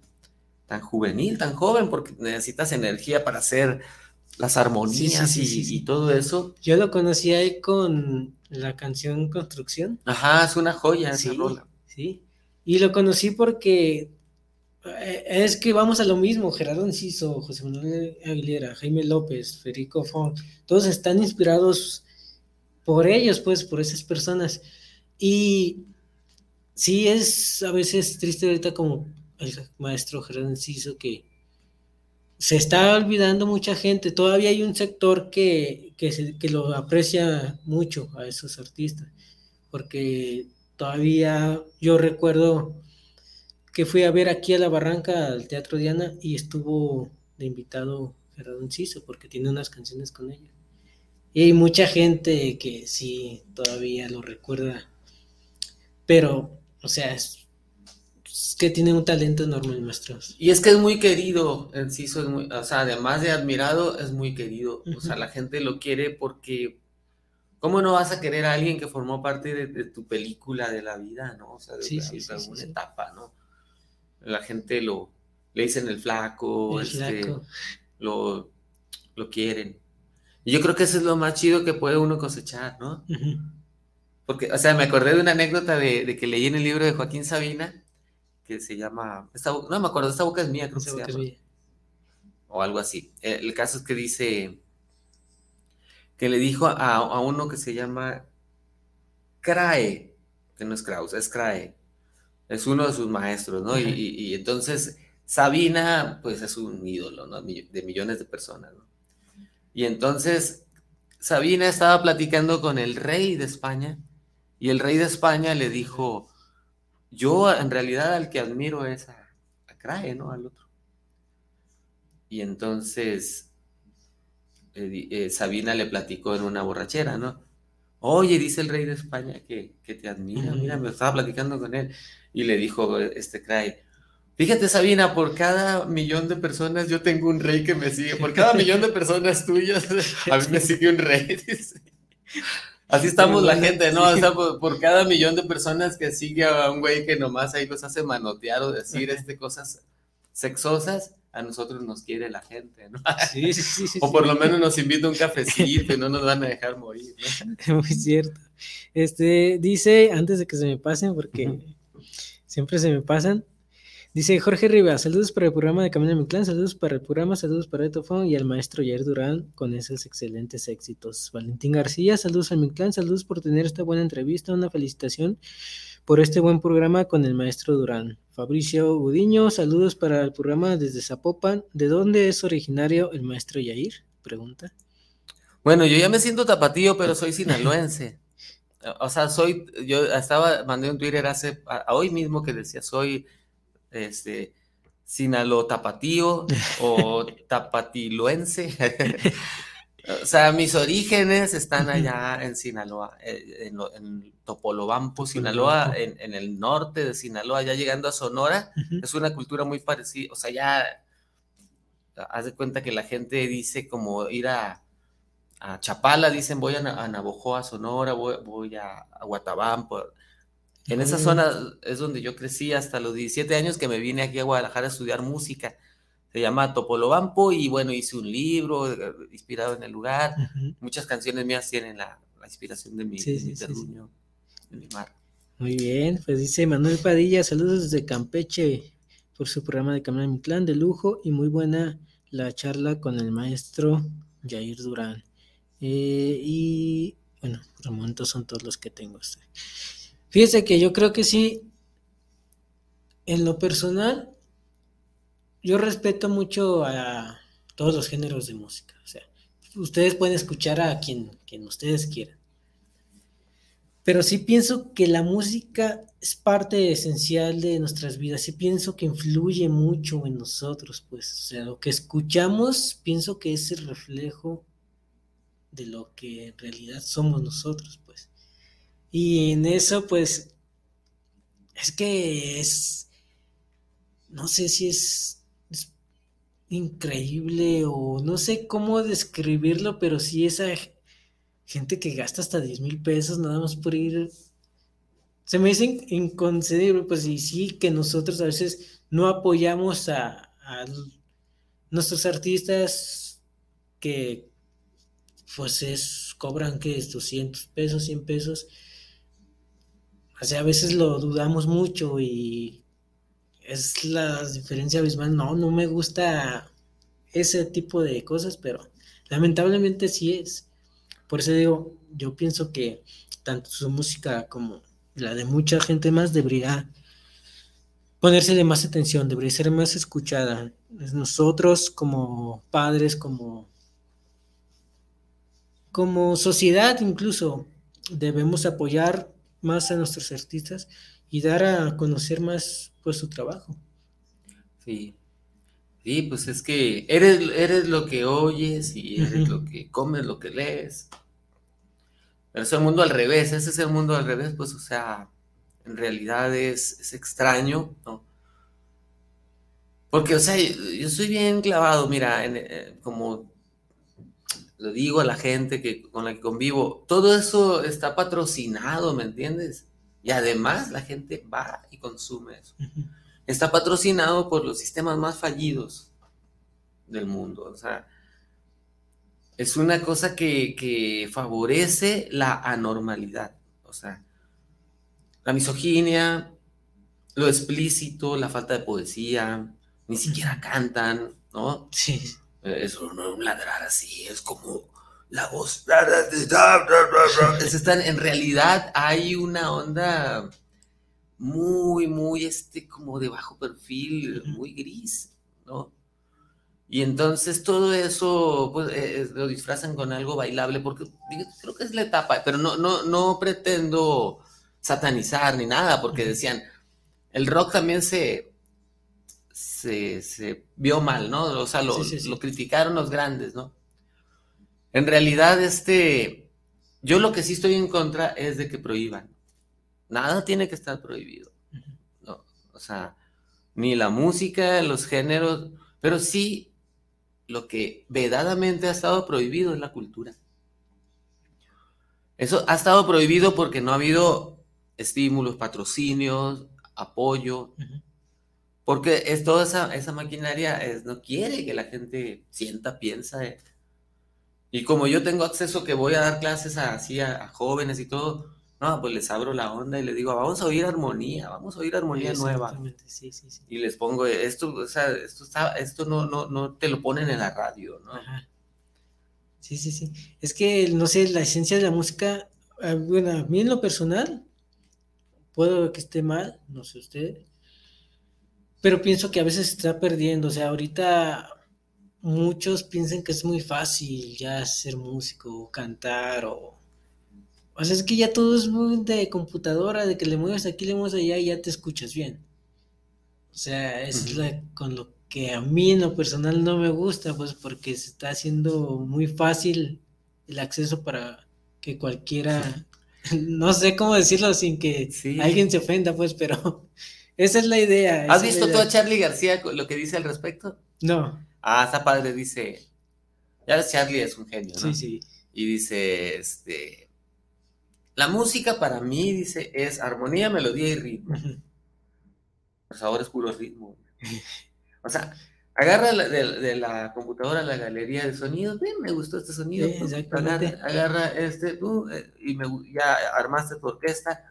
tan juvenil, tan joven, porque necesitas energía para hacer las armonías y, todo eso. Yo lo conocí ahí con la canción Construcción. Ajá, es una joya sí, Sí, y lo conocí porque eh, es que vamos a lo mismo, Gerardo Enciso, José Manuel Aguilera, Jaime López, Federico Fon, todos están inspirados por ellos, pues, por esas personas. Y sí es a veces triste ahorita como el maestro Gerardo Enciso que se está olvidando mucha gente. Todavía hay un sector que, que, lo aprecia mucho a esos artistas, porque todavía yo recuerdo que fui a ver aquí a la Barranca, al Teatro Diana, y estuvo de invitado Gerardo Enciso, porque tiene unas canciones con ellos. Y hay mucha gente que sí todavía lo recuerda, pero, o sea, es, que tiene un talento enorme el maestro. Y es que es muy querido, Enciso es muy, o sea, además de admirado, es muy querido. O sea, la gente lo quiere porque, ¿cómo no vas a querer a alguien que formó parte de, tu película de la vida, ¿no? O sea, de, alguna etapa, ¿no? La gente lo, le dicen el flaco, este, Lo, lo quieren. Y yo creo que eso es lo más chido que puede uno cosechar, ¿no? Porque, o sea, me acordé de una anécdota de, de, que leí en el libro de Joaquín Sabina, que se llama, no me acuerdo, esta boca es mía, creo que se llama. O algo así. El, caso es que dice que le dijo a, uno que se llama Crae, que no es Kraus, es Crae. Es uno de sus maestros, ¿no? y, entonces Sabina, pues es un ídolo, ¿no? De millones de personas, ¿no? Y entonces Sabina estaba platicando con el rey de España y el rey de España le dijo, yo en realidad al que admiro es a, Crae, ¿no? Al otro. Y entonces eh, eh, Sabina le platicó en una borrachera, ¿no? Oye, dice el rey de España que, te admira, mira, me estaba platicando con él. Y le dijo este Crae, fíjate Sabina, por cada millón de personas yo tengo un rey que me sigue, por cada millón de personas tuyas a mí me sigue un rey. Así estamos la gente, ¿no? O sea, por, cada millón de personas que sigue a un güey que nomás ahí los hace manotear o decir este, cosas sexosas, a nosotros nos quiere la gente, ¿no? Sí, sí, sí. o por lo menos nos invita un cafecito y no nos van a dejar morir, ¿no? Muy cierto. Este, dice, antes de que se me pasen, porque siempre se me pasan, Dice Jorge Rivas, saludos para el programa de Camino de mi Clan, saludos para el programa, saludos para Etofón y al maestro Jair Durán con esos excelentes éxitos. Valentín García, saludos a mi clan, saludos por tener esta buena entrevista, una felicitación por este buen programa con el maestro Durán. Fabricio Gudiño, saludos para el programa desde Zapopan. ¿De dónde es originario el maestro Yair? Pregunta. Bueno, yo ya me siento tapatío, pero soy sinaloense. O sea, soy, yo estaba, mandé un Twitter hace, hoy mismo que decía, soy este, Sinalo Tapatío o Tapatiluense. o sea, mis orígenes están allá en Sinaloa, eh, en, Topolobampo, Sinaloa, en, el norte de Sinaloa, ya llegando a Sonora. Es una cultura muy parecida, o sea, ya haz de cuenta que la gente dice como ir a, Chapala, dicen voy a, Navojoa, Sonora, voy, a, a Guatabampo en esa zona es donde yo crecí hasta los 17 años que me vine aquí a Guadalajara a estudiar música. Se llama Topolobampo y bueno, hice un libro eh, inspirado en el lugar. Muchas canciones mías tienen la, inspiración de mi, terruño, de mi mar. Muy bien, pues dice Manuel Padilla, saludos desde Campeche por su programa de Camino de mi Clan de lujo y muy buena la charla con el maestro Jair Durán. Eh, y bueno, por el momento son todos los que tengo. Fíjese que yo creo que sí, en lo personal, yo respeto mucho a todos los géneros de música. O sea, ustedes pueden escuchar a quien, quien ustedes quieran. Pero sí pienso que la música es parte esencial de nuestras vidas. Sí pienso que influye mucho en nosotros, pues. O sea, lo que escuchamos, pienso que es el reflejo de lo que en realidad somos nosotros, pues. Y en eso, pues, es que es, no sé si es, increíble o no sé cómo describirlo, pero sí esa gente que gasta hasta 10 mil pesos nada más por ir, se me dice inconcebible, pues y sí que nosotros a veces no apoyamos a, a nuestros artistas que pues es, cobran que 200 pesos, 100 pesos o sea, a veces lo dudamos mucho y es la diferencia abismal. No, no me gusta ese tipo de cosas, pero lamentablemente sí es. Por eso digo, yo pienso que tanto su música como la de mucha gente más debería ponérsele más atención, debería ser más escuchada. Nosotros como padres, como, como sociedad incluso, debemos apoyar más a nuestros artistas y dar a conocer más pues su trabajo. Sí. Sí, pues es que eres, eres lo que oyes y eres lo que comes, lo que lees. Pero es el mundo al revés, ese es el mundo al revés, pues o sea, en realidad es, extraño, ¿no? Porque, o sea, yo soy bien clavado, mira, eh, como lo digo a la gente que, con la que convivo, todo eso está patrocinado, ¿me entiendes? Y además la gente va y consume eso. Está patrocinado por los sistemas más fallidos del mundo. O sea, es una cosa que, que favorece la anormalidad. O sea, la misoginia, lo explícito, la falta de poesía, ni siquiera cantan, ¿no? Sí. Eso no es un ladrar así, es como la voz. Están, en realidad hay una onda muy, muy, este, como de bajo perfil, muy gris, ¿no? Y entonces todo eso pues, eh, lo disfrazan con algo bailable, porque creo que es la etapa, pero no, no, no pretendo satanizar ni nada, porque decían, el rock también se, se, vio mal, ¿no? O sea, lo, lo, criticaron los grandes, ¿no? En realidad, este, yo lo que sí estoy en contra es de que prohíban. Nada tiene que estar prohibido, ¿no? O sea, ni la música, los géneros, pero sí lo que vedadamente ha estado prohibido es la cultura. Eso ha estado prohibido porque no ha habido estímulos, patrocinios, apoyo. Porque es toda esa, esa maquinaria es, no quiere que la gente sienta, piensa. Eh. Y como yo tengo acceso que voy a dar clases así a, jóvenes y todo, no, pues les abro la onda y les digo, vamos a oír armonía, vamos a oír armonía nueva. Sí, sí, sí. Y les pongo, esto, o sea, esto, está, esto no, no, no te lo ponen en la radio, ¿no? Sí, sí, sí. Es que, no sé, la esencia de la música, ah, bueno, a mí en lo personal, puedo que esté mal, no sé usted, pero pienso que a veces se está perdiendo, o sea, ahorita muchos piensan que es muy fácil ya ser músico o cantar o... O sea, es que ya todo es muy de computadora, de que le mueves aquí, le mueves allá y ya te escuchas bien. O sea, es con lo que a mí en lo personal no me gusta, pues porque se está haciendo muy fácil el acceso para que cualquiera, no sé cómo decirlo sin que alguien se ofenda, pues, pero esa es la idea. ¿Has visto tú a Charlie García lo que dice al respecto? No. Ah, está padre, dice. Ya Charlie es un genio, ¿no? Sí, sí. Y dice, este. La música para mí, dice, es armonía, melodía y ritmo. Pues ahora es puro ritmo. O sea, agarra de, la computadora la galería de sonidos, me gustó este sonido. agarra, este, eh, y me, ya armaste tu orquesta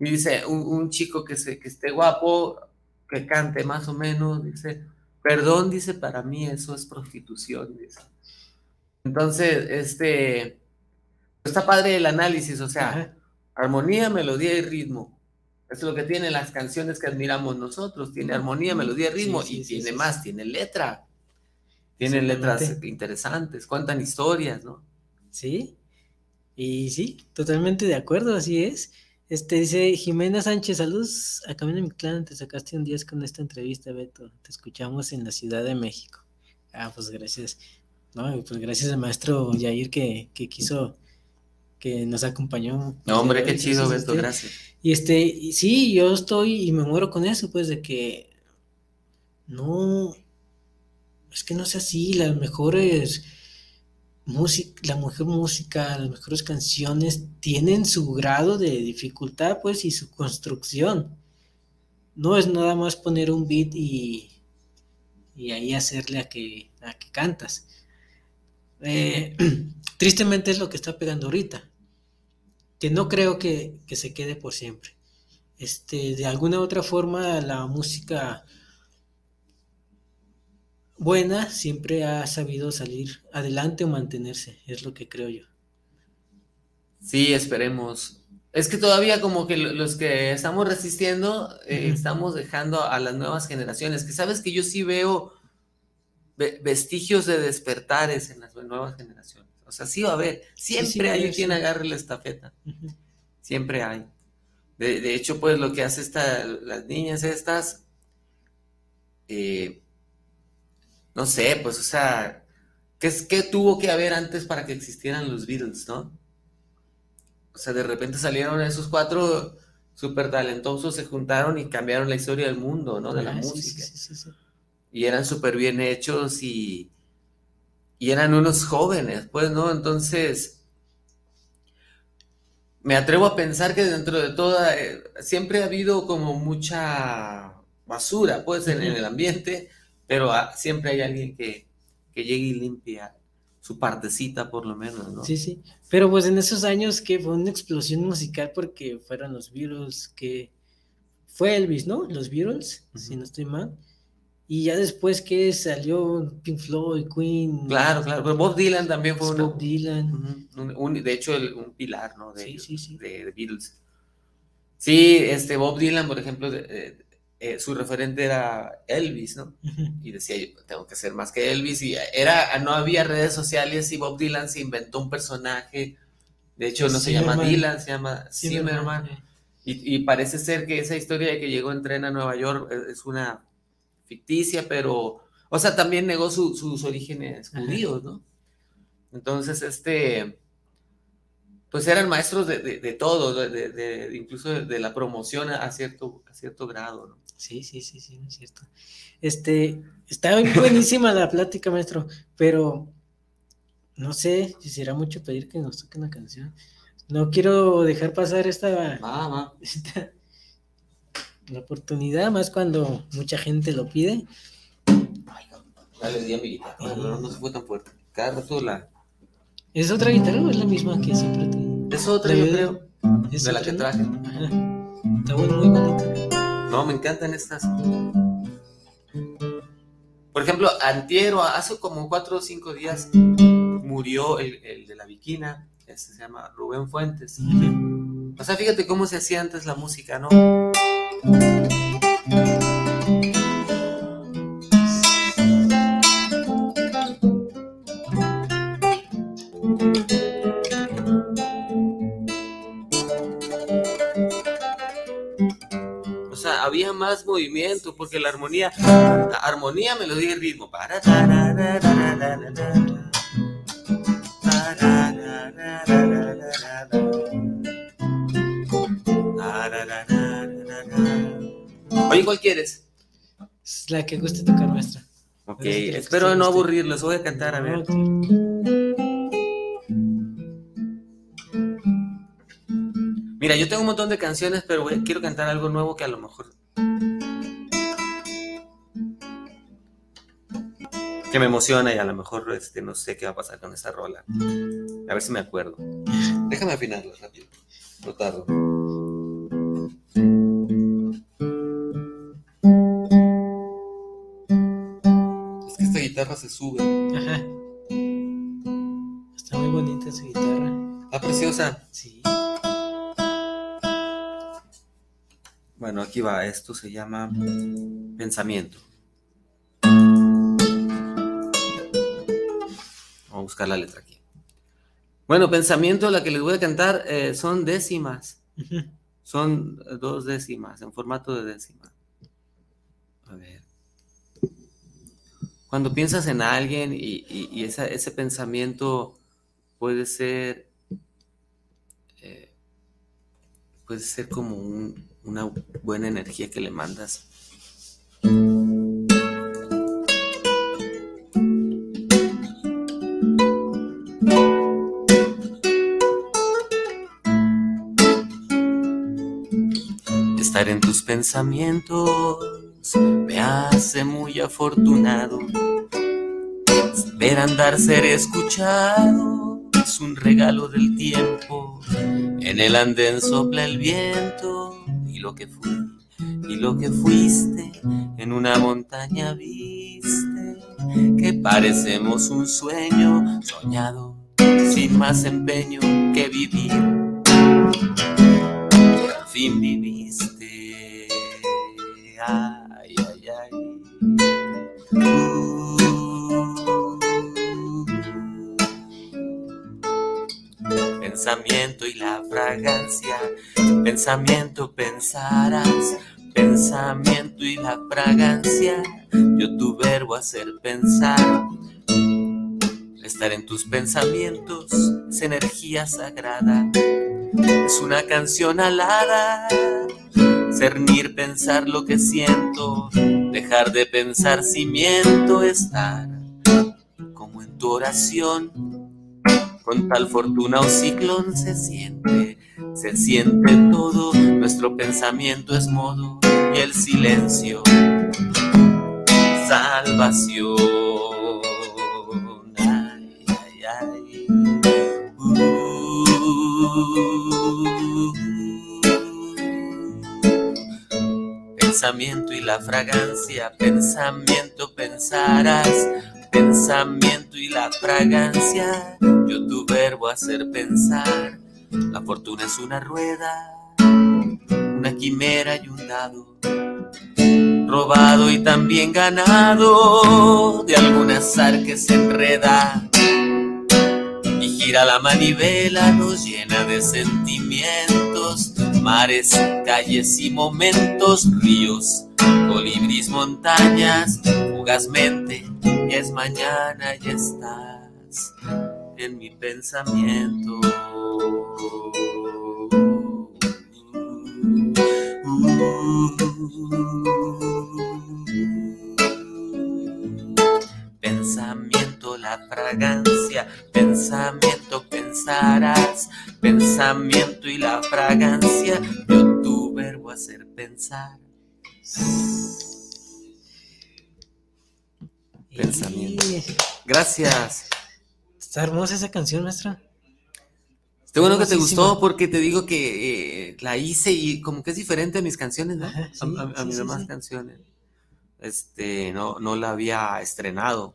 y dice, un, chico que, se, que esté guapo, que cante más o menos, dice, perdón, dice, para mí eso es prostitución, dice. Entonces, este, está padre el análisis, o sea, armonía, melodía y ritmo. es lo que tienen las canciones que admiramos nosotros. Tiene armonía, melodía, ritmo y tiene más, tiene letra. Tienen letras interesantes, cuentan historias, ¿no? Sí, y sí, totalmente de acuerdo, así es. Este dice Jimena Sánchez, saludos a Camino Mi Clan, te sacaste un 10 con esta entrevista, Beto. Te escuchamos en la Ciudad de México. Ah, pues gracias. No, pues gracias al maestro Yair que, que quiso que nos acompañó. No, hombre, qué chido, Beto, gracias. Y este, sí, yo estoy y me muero con eso, pues, de que no, es que no sea así, las mejores la mejor música, las mejores canciones tienen su grado de dificultad, pues, y su construcción. No es nada más poner un beat y, y ahí hacerle a que, a que cantas. Eh, tristemente es lo que está pegando ahorita, que no creo que, que se quede por siempre. Este, de alguna otra forma, la música buena siempre ha sabido salir adelante o mantenerse, es lo que creo yo. Sí, esperemos. Es que todavía como que los que estamos resistiendo, eh, estamos dejando a las nuevas generaciones, que sabes que yo sí veo vestigios de despertares en las nuevas generaciones. O sea, sí va a haber, siempre hay quien agarre la estafeta, siempre hay. De, hecho, pues lo que hace esta, las niñas estas, eh, no sé, pues, o sea, ¿qué, ¿qué tuvo que haber antes para que existieran los Beatles, no? O sea, de repente salieron esos cuatro súper talentosos, se juntaron y cambiaron la historia del mundo, ¿no? De la ah, música. y eran súper bien hechos y, y eran unos jóvenes, pues, ¿no? Entonces, me atrevo a pensar que dentro de toda, eh, siempre ha habido como mucha basura, pues, en el ambiente pero ah, siempre hay alguien que, llegue y limpia su partecita por lo menos, ¿no? Sí, sí, pero pues en esos años que fue una explosión musical porque fueron los Beatles, que fue Elvis, ¿no? Los Beatles, si no estoy mal. Y ya después que salió Pink Floyd, Queen. Claro, claro, pero Bob Dylan también fue Bob Dylan. de hecho, un pilar, ¿no? De, sí, sí, sí. De, Beatles. Sí, este Bob Dylan, por ejemplo, de, eh, su referente era Elvis, ¿no? Y decía, yo tengo que ser más que Elvis. Y era, no había redes sociales y Bob Dylan se inventó un personaje. De hecho, no se llama Dylan, se llama Zimmerman. Y, parece ser que esa historia de que llegó en tren a Nueva York es una ficticia, pero, o sea, también negó sus orígenes judíos, ¿no? Entonces, este, pues eran maestros de, de, todo, de, incluso de, la promoción a cierto, a cierto grado, ¿no? Sí, sí, sí, sí, es cierto. Este, está buenísima la plática, maestro, pero no sé si será mucho pedir que nos toque una canción. no quiero dejar pasar esta, la oportunidad, más cuando mucha gente lo pide. Dale, di a mi guitarra. No, no, no se fue tan fuerte. Cada rato la. ¿Es otra guitarra o es la misma que siempre te... Es otra, La yo de- creo. es De la que traje. Ajá. Está muy, muy bonita. No, me encantan estas. Por ejemplo, antiero, hace como cuatro o cinco días murió el, el de la Viquina. Este se llama Rubén Fuentes. O sea, fíjate cómo se hacía antes la música, ¿no? Había más movimiento porque la armonía, la armonía, melodía y ritmo. Oye, ¿cuál quieres? Es la que guste tocar, maestra. Ok, espero no aburrirlos. Voy a cantar, a ver. Mira, yo tengo un montón de canciones, pero voy- quiero cantar algo nuevo que a lo mejor. Que me emociona y a lo mejor este, no sé qué va a pasar con esta rola. A ver si me acuerdo. Déjame afinarlo rápido. No tardo. Es que esta guitarra se sube. Ajá. Está muy bonita esa guitarra. Ah, preciosa. Sí. Bueno, aquí va. Esto se llama pensamiento. Vamos a buscar la letra aquí. Bueno, pensamiento, la que les voy a cantar eh, son décimas. Son eh, dos décimas, en formato de décima. A ver. Cuando piensas en alguien y, y- y esa- ese pensamiento puede ser, eh, puede ser como un- una buena energía que le mandas. Estar en tus pensamientos me hace muy afortunado. Ver andar, ser escuchado es un regalo del tiempo. En el andén sopla el viento lo que fui y lo que fuiste en una montaña viste que parecemos un sueño soñado sin más empeño que vivir fin viviste. Pensamiento y la fragancia, pensamiento pensarás, pensamiento y la fragancia, yo tu verbo hacer pensar. Estar en tus pensamientos es energía sagrada, es una canción alada. Cernir, pensar lo que siento, dejar de pensar si miento, estar como en tu oración. Con tal fortuna o ciclón se siente, se siente todo, nuestro pensamiento es modo y el silencio, salvación. Ay, ay, ay. Uh. Pensamiento y la fragancia, pensamiento pensarás, pensamiento y la fragancia, yo tu verbo hacer pensar, la fortuna es una rueda, una quimera y un dado, robado y también ganado de algún azar que se enreda. Y gira la manivela, nos llena de sentimientos, mares, calles y momentos, ríos, colibris, montañas, fugazmente, ya es mañana y estás en mi pensamiento. Pensamiento, la fragancia, pensamiento, pensarás, pensamiento y la fragancia de tu verbo hacer pensar. Pensamiento. Gracias. Está hermosa esa canción, maestra. Está bueno que te gustó porque te digo que eh, la hice y como que es diferente a mis canciones, ¿no? a, mis demás canciones. Este, no, no la había estrenado.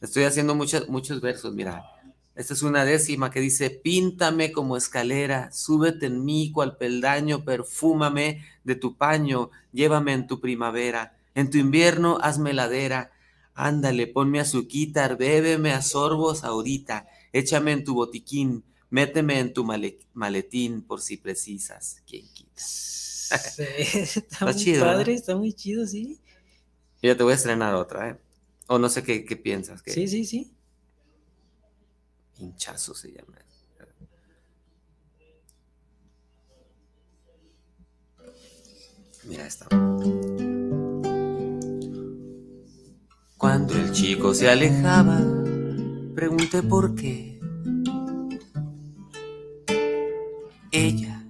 Estoy haciendo muchos, muchos versos, mira. Esta es una décima que dice, píntame como escalera, súbete en mí cual peldaño, perfúmame de tu paño, llévame en tu primavera, en tu invierno hazme ladera, ándale, ponme azuquitar, bébeme a sorbos ahorita, échame en tu botiquín, méteme en tu maletín por si precisas, quien quita. está, muy chido, padre, está muy chido, sí. Yo te voy a estrenar otra, ¿eh? O no sé qué, piensas. Sí, sí, sí. Hinchazo se llama. Mira esta. Cuando el chico se alejaba, pregunté por qué. Ella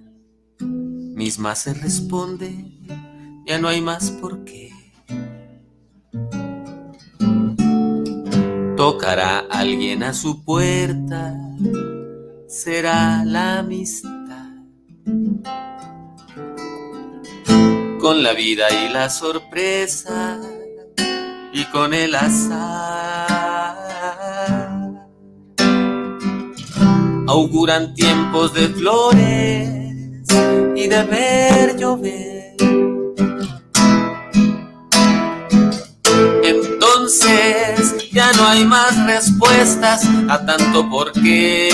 misma se responde, ya no hay más por qué. Tocará alguien a su puerta, será la amistad. Con la vida y la sorpresa con el azar. Auguran tiempos de flores y de ver llover entonces ya no hay más respuestas a tanto por qué.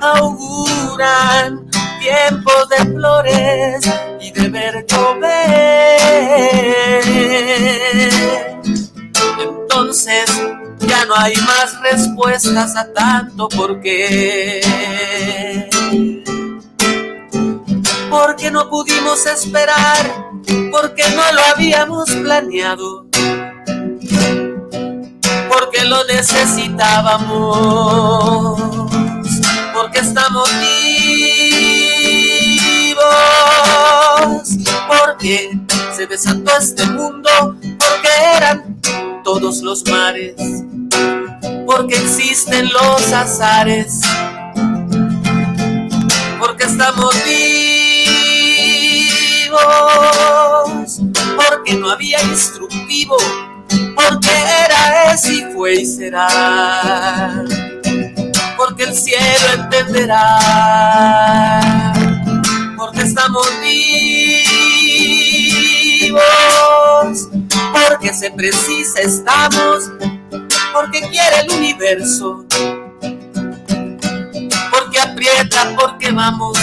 Auguran tiempos de flores y de ver llover. Entonces ya no hay más respuestas a tanto por qué. Porque no pudimos esperar porque no lo habíamos planeado, porque lo necesitábamos, porque estamos vivos, porque se desató este mundo, porque eran todos los mares, porque existen los azares, porque estamos vivos. Porque no había instructivo, porque era, es y fue y será, porque el cielo entenderá, estamos vivos, porque se precisa estamos, porque quiere el universo, porque aprieta, porque vamos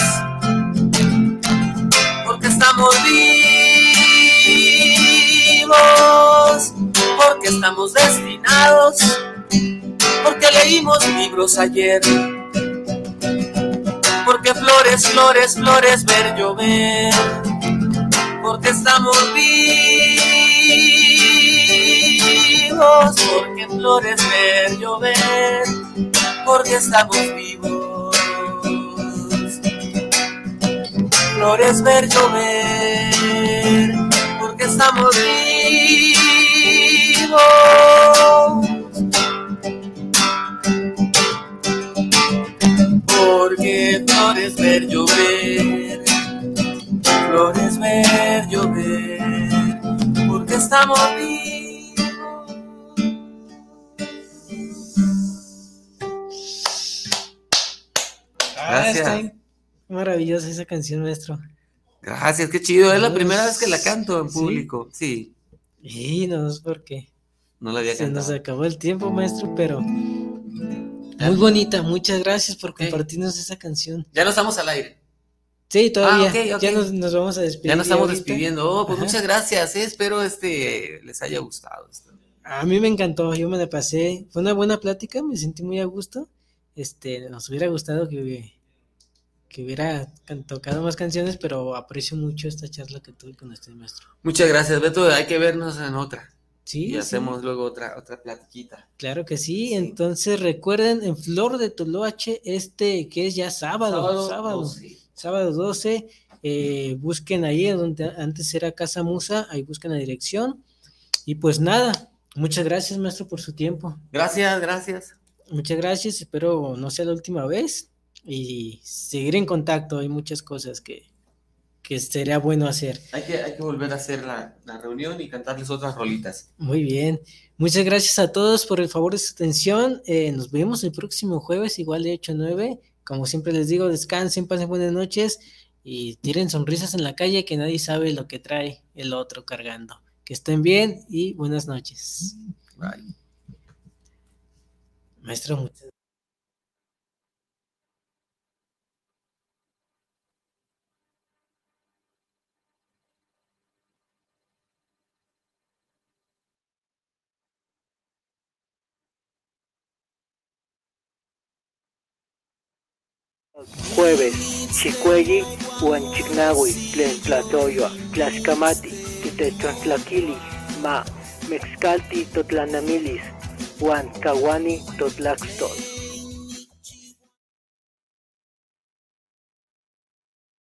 estamos vivos, porque estamos destinados, porque leímos libros ayer, porque flores, flores, flores ver llover, porque estamos vivos, porque flores ver llover, porque estamos vivos. flores ver llover, porque estamos vivos. Porque flores ver llover, flores ver llover, porque estamos vivos. Gracias. Maravillosa esa canción, maestro. Gracias, qué chido. Es la primera vez que la canto en público. Sí. Y no es porque. No la había Se nos acabó el tiempo, maestro, pero. Muy bonita. Muchas gracias por compartirnos esa canción. Ya no estamos al aire. Sí, todavía. Ah, ya nos, vamos a despedir. Ya nos estamos despidiendo. Oh, pues muchas gracias. Eh. Espero este les haya gustado. A mí me encantó. Yo me la pasé. Fue una buena plática. Me sentí muy a gusto. Este, nos hubiera gustado que que hubiera tocado más canciones, pero aprecio mucho esta charla que tuve con este maestro. Muchas gracias, Beto. Hay que vernos en otra. Y hacemos luego otra, otra platiquita. Claro que sí. Entonces recuerden, en Flor de Toloache, este que es ya sábado, sábado, sábado 12, eh, busquen ahí donde antes era Casa Musa, ahí busquen la dirección. Y pues nada, muchas gracias maestro por su tiempo. Gracias, gracias. Muchas gracias, espero no sea la última vez y seguir en contacto, hay muchas cosas que, que sería bueno hacer. Hay que, hay que volver a hacer la, reunión y cantarles otras rolitas. Muy bien. Muchas gracias a todos por el favor de su atención. Eh, nos vemos el próximo jueves, igual de 8 a 9. Como siempre les digo, descansen, pasen buenas noches y tiren sonrisas en la calle que nadie sabe lo que trae el otro cargando. Que estén bien y buenas noches. Bye. Maestro, muchas Jueves, Chicuegui, Huanchignahui, Tlen Tlatoyoa, Tlaxcamati, Titechontlakili, Ma, Mexcalti, Totlanamilis, Huan Kawani, Totlaxtol.